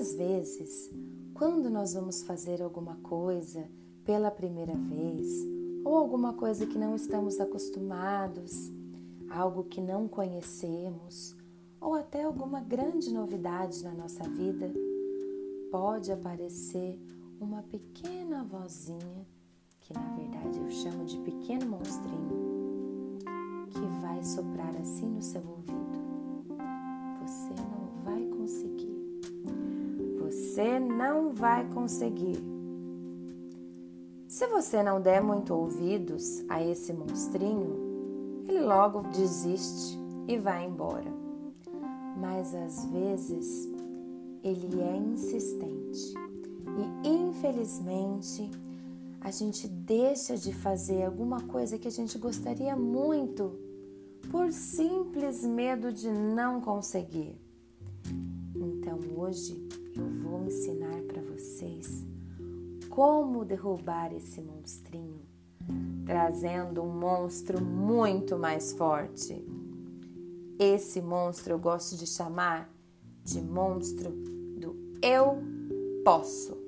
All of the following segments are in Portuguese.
Às vezes, quando nós vamos fazer alguma coisa pela primeira vez, ou alguma coisa que não estamos acostumados, algo que não conhecemos, ou até alguma grande novidade na nossa vida, pode aparecer uma pequena vozinha, que na verdade eu chamo de pequeno monstrinho, que vai soprar assim no seu ouvido. Você não vai conseguir. Se você não der muito ouvidos a esse monstrinho, ele logo desiste e vai embora. Mas às vezes ele é insistente e infelizmente a gente deixa de fazer alguma coisa que a gente gostaria muito por simples medo de não conseguir. Então hoje eu vou ensinar para vocês como derrubar esse monstrinho, trazendo um monstro muito mais forte. Esse monstro eu gosto de chamar de monstro do eu posso.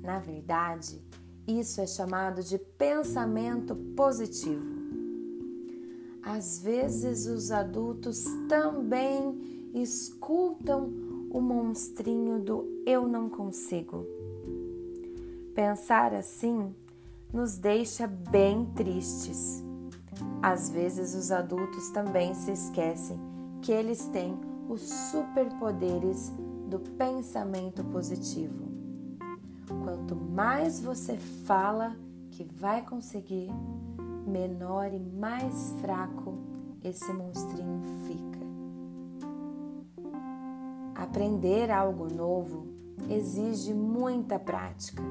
Na verdade, isso é chamado de pensamento positivo. Às vezes, os adultos também escutam o monstrinho do eu não consigo. Pensar assim nos deixa bem tristes. Às vezes, os adultos também se esquecem que eles têm os superpoderes do pensamento positivo. Quanto mais você fala que vai conseguir, menor e mais fraco esse monstrinho Aprender algo novo exige muita prática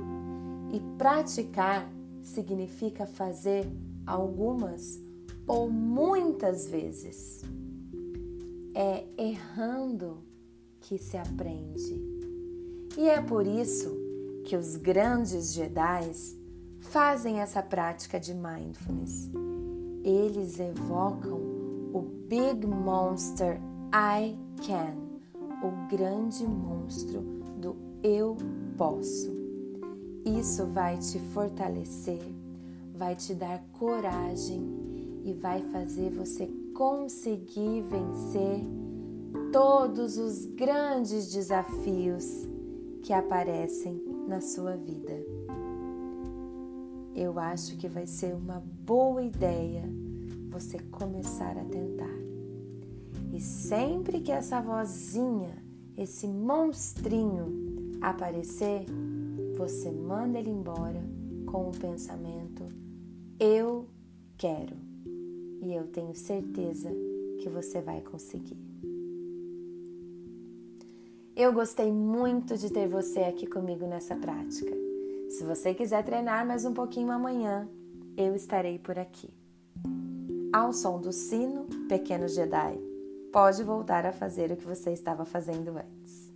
e praticar significa fazer algumas ou muitas vezes. É errando que se aprende. E é por isso que os grandes Jedi fazem essa prática de mindfulness. Eles evocam o Big Monster I Can, o grande monstro do eu posso. Isso vai te fortalecer, vai te dar coragem e vai fazer você conseguir vencer todos os grandes desafios que aparecem na sua vida. Eu acho que vai ser uma boa ideia você começar a tentar. E sempre que essa vozinha, esse monstrinho aparecer, você manda ele embora com o pensamento: Eu quero. E eu tenho certeza que você vai conseguir. Eu gostei muito de ter você aqui comigo nessa prática. Se você quiser treinar mais um pouquinho amanhã, eu estarei por aqui. Ao som do sino, pequeno Jedi, pode voltar a fazer o que você estava fazendo antes.